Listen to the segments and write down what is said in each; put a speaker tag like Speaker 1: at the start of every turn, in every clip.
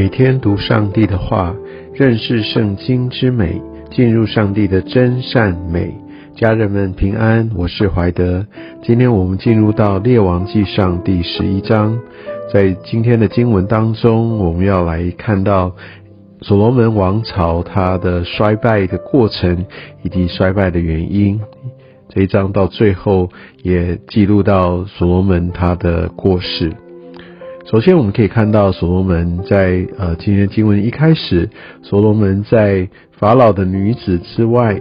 Speaker 1: 每天读上帝的话，认识圣经之美，进入上帝的真善美。家人们平安，我是怀德。今天我们进入到列王记上第十一章，在今天的经文当中，我们要来看到所罗门王朝它的衰败的过程以及衰败的原因。这一章到最后也记录到所罗门他的过世。首先，我们可以看到所罗门在呃今天经文一开始，所罗门在法老的女子之外。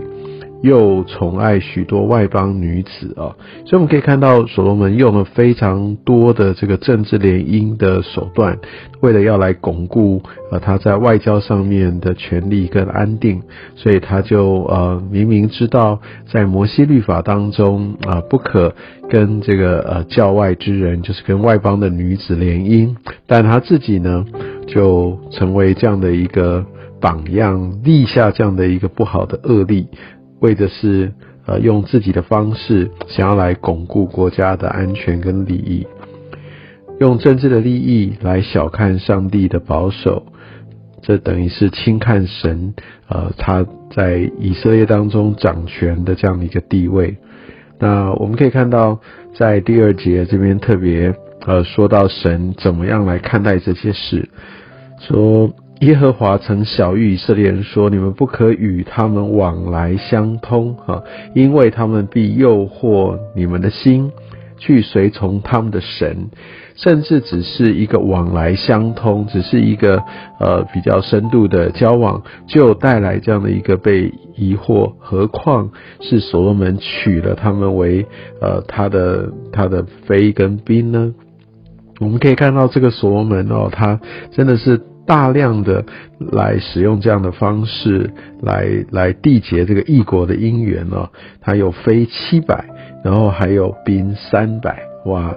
Speaker 1: 又宠爱许多外邦女子啊，所以我们可以看到所罗门用了非常多的这个政治联姻的手段，为了要来巩固呃他在外交上面的权力跟安定，所以他就呃明明知道在摩西律法当中啊不可跟这个呃教外之人，就是跟外邦的女子联姻，但他自己呢就成为这样的一个榜样，立下这样的一个不好的恶例。为的是，呃，用自己的方式想要来巩固国家的安全跟利益，用政治的利益来小看上帝的保守，这等于是轻看神，呃，他在以色列当中掌权的这样的一个地位。那我们可以看到，在第二节这边特别，呃，说到神怎么样来看待这些事，说。耶和华曾小谕以色列人说：“你们不可与他们往来相通，哈，因为他们必诱惑你们的心，去随从他们的神，甚至只是一个往来相通，只是一个呃比较深度的交往，就带来这样的一个被疑惑。何况是所罗门娶了他们为呃他的他的妃跟宾呢？我们可以看到这个所罗门哦，他真的是。”大量的来使用这样的方式来来缔结这个异国的姻缘哦，他有飞七百，然后还有兵三百，哇，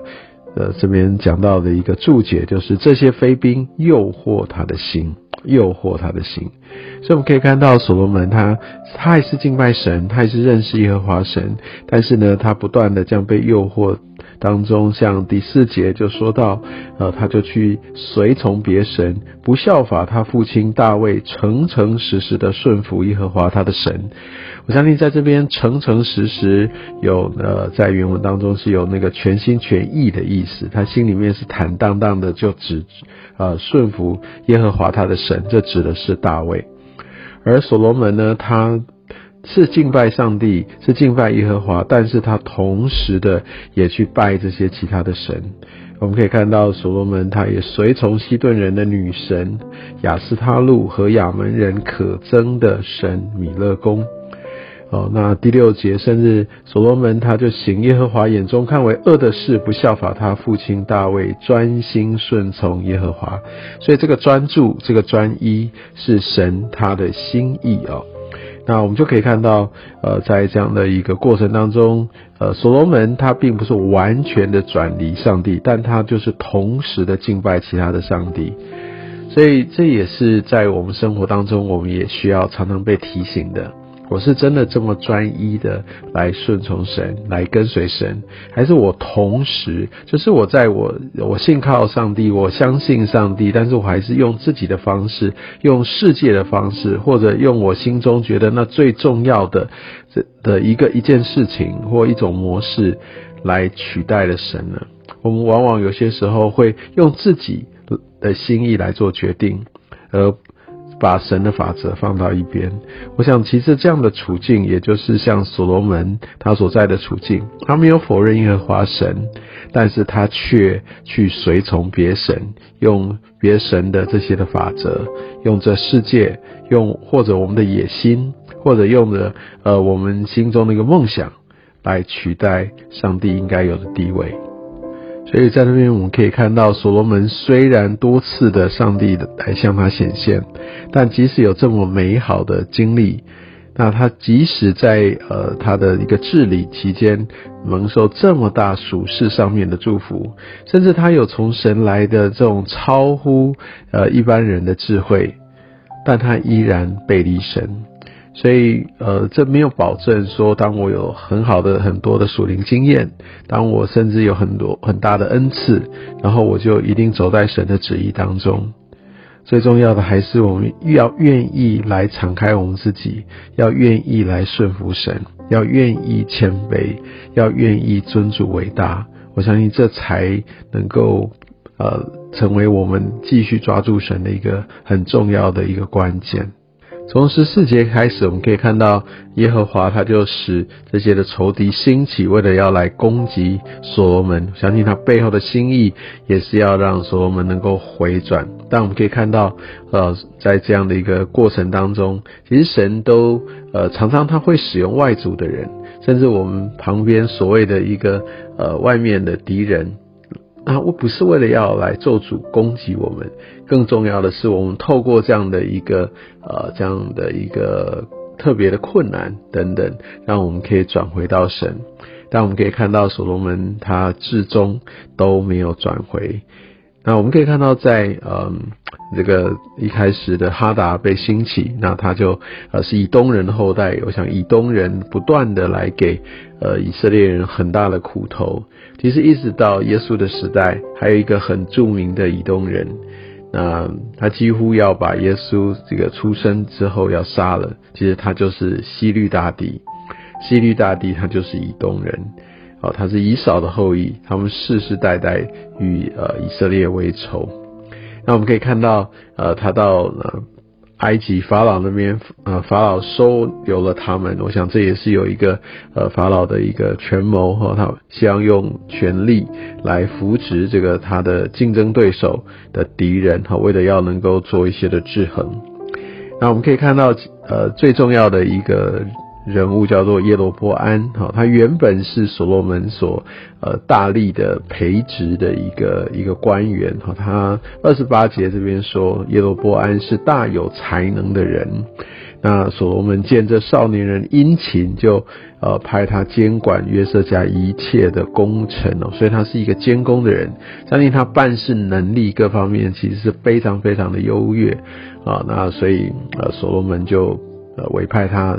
Speaker 1: 呃，这边讲到的一个注解就是这些飞兵诱惑他的心，诱惑他的心，所以我们可以看到所罗门他他也是敬拜神，他也是认识耶和华神，但是呢，他不断的这样被诱惑。当中，像第四节就说到，呃，他就去随从别神，不效法他父亲大卫，诚诚实实的顺服耶和华他的神。我相信在这边诚诚实实有呃，在原文当中是有那个全心全意的意思，他心里面是坦荡荡的，就只呃顺服耶和华他的神，这指的是大卫。而所罗门呢，他。是敬拜上帝，是敬拜耶和华，但是他同时的也去拜这些其他的神。我们可以看到所罗门他也随从西顿人的女神雅斯他路和亚门人可憎的神米勒公。哦，那第六节，甚至所罗门他就行耶和华眼中看为恶的事，不效法他父亲大卫，专心顺从耶和华。所以这个专注，这个专一，是神他的心意哦。那我们就可以看到，呃，在这样的一个过程当中，呃，所罗门他并不是完全的转离上帝，但他就是同时的敬拜其他的上帝，所以这也是在我们生活当中，我们也需要常常被提醒的。我是真的这么专一的来顺从神，来跟随神，还是我同时就是我在我我信靠上帝，我相信上帝，但是我还是用自己的方式，用世界的方式，或者用我心中觉得那最重要的这的一个一件事情或一种模式来取代了神呢？我们往往有些时候会用自己的心意来做决定，而。把神的法则放到一边，我想其实这样的处境，也就是像所罗门他所在的处境，他没有否认耶和华神，但是他却去随从别神，用别神的这些的法则，用这世界，用或者我们的野心，或者用的呃我们心中的一个梦想，来取代上帝应该有的地位。所以在那边我们可以看到，所罗门虽然多次的上帝来向他显现，但即使有这么美好的经历，那他即使在呃他的一个治理期间蒙受这么大属世上面的祝福，甚至他有从神来的这种超乎呃一般人的智慧，但他依然背离神。所以，呃，这没有保证说，当我有很好的很多的属灵经验，当我甚至有很多很大的恩赐，然后我就一定走在神的旨意当中。最重要的还是我们要愿意来敞开我们自己，要愿意来顺服神，要愿意谦卑，要愿意尊主伟大。我相信这才能够呃成为我们继续抓住神的一个很重要的一个关键。从十四节开始，我们可以看到耶和华他就使这些的仇敌兴起，为了要来攻击所罗门。相信他背后的心意也是要让所罗门能够回转。但我们可以看到，呃，在这样的一个过程当中，其实神都呃常常他会使用外族的人，甚至我们旁边所谓的一个呃外面的敌人。啊，我不是为了要来做主攻击我们，更重要的是，我们透过这样的一个呃这样的一个特别的困难等等，让我们可以转回到神。但我们可以看到，所罗门他至终都没有转回。那我们可以看到，在嗯这个一开始的哈达被兴起，那他就呃是以东人的后代。我想以东人不断的来给呃以色列人很大的苦头。其实一直到耶稣的时代，还有一个很著名的以东人，那他几乎要把耶稣这个出生之后要杀了。其实他就是西律大帝，西律大帝他就是以东人。哦，他是以扫的后裔，他们世世代代与呃以色列为仇。那我们可以看到，呃，他到呃埃及法老那边，呃，法老收留了他们。我想这也是有一个呃法老的一个权谋哈，他希望用权力来扶持这个他的竞争对手的敌人哈，为了要能够做一些的制衡。那我们可以看到，呃，最重要的一个。人物叫做耶罗波安，哈，他原本是所罗门所呃大力的培植的一个一个官员，哈，他二十八节这边说耶罗波安是大有才能的人，那所罗门见这少年人殷勤，就呃派他监管约瑟家一切的工程哦，所以他是一个监工的人，相信他办事能力各方面其实是非常非常的优越啊，那所以呃所罗门就呃委派他。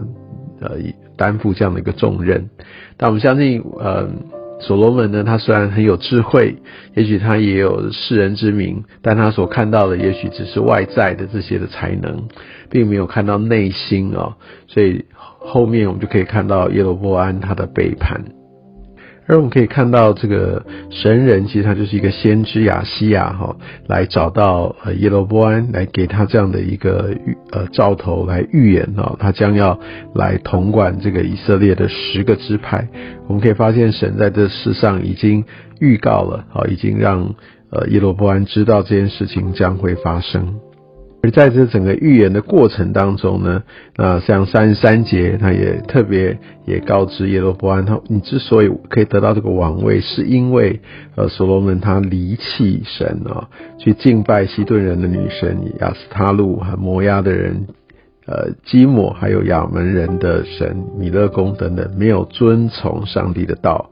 Speaker 1: 呃，担负这样的一个重任，但我们相信，呃，所罗门呢，他虽然很有智慧，也许他也有世人之名，但他所看到的也许只是外在的这些的才能，并没有看到内心啊，所以后面我们就可以看到耶罗波安他的背叛。而我们可以看到，这个神人其实他就是一个先知亚西亚哈，来找到呃耶罗波安，来给他这样的一个预呃兆头来预言哦，他将要来统管这个以色列的十个支派。我们可以发现，神在这世上已经预告了啊，已经让呃耶罗波安知道这件事情将会发生。而在这整个预言的过程当中呢，那像三十三节，他也特别也告知耶罗波安，他你之所以可以得到这个王位，是因为呃所罗门他离弃神啊，去敬拜西顿人的女神亚斯他路和摩押的人，呃基摩还有亚门人的神米勒公等等，没有遵从上帝的道，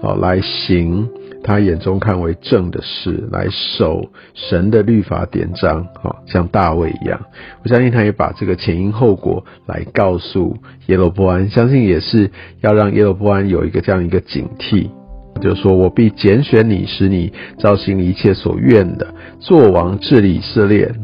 Speaker 1: 哦来行。他眼中看为正的事，来守神的律法典章，好像大卫一样。我相信他也把这个前因后果来告诉耶罗波安，相信也是要让耶罗波安有一个这样一个警惕。就是说我必拣选你，使你照行一切所愿的，做王治理以色列。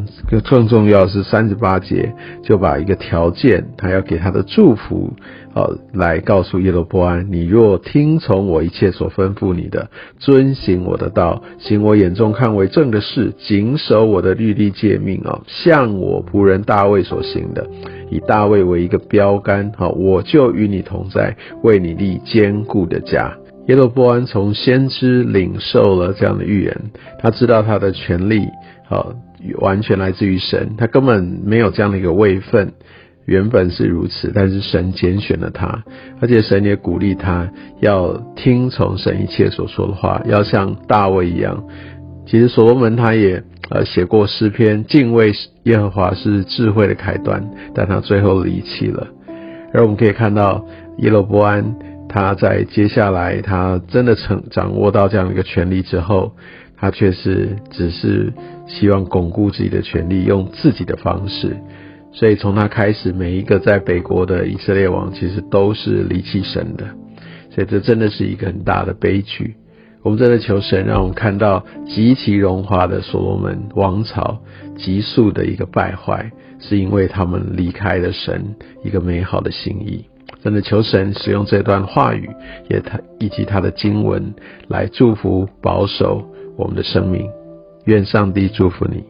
Speaker 1: 更重要是三十八节，就把一个条件，他要给他的祝福，好来告诉耶罗波安：你若听从我一切所吩咐你的，遵行我的道，行我眼中看为正的事，谨守我的律例诫命啊，像我仆人大卫所行的，以大卫为一个标杆，好，我就与你同在，为你立坚固的家。耶罗波安从先知领受了这样的预言，他知道他的权利，好完全来自于神，他根本没有这样的一个位分，原本是如此，但是神拣选了他，而且神也鼓励他要听从神一切所说的话，要像大卫一样。其实所罗门他也呃写过诗篇，敬畏耶和华是智慧的开端，但他最后离弃了。而我们可以看到耶罗波安。他在接下来，他真的成掌握到这样一个权利之后，他却是只是希望巩固自己的权利，用自己的方式。所以从他开始，每一个在北国的以色列王，其实都是离弃神的。所以这真的是一个很大的悲剧。我们真的求神，让我们看到极其荣华的所罗门王朝急速的一个败坏，是因为他们离开了神一个美好的心意。真的求神使用这段话语，也他以及他的经文来祝福保守我们的生命。愿上帝祝福你。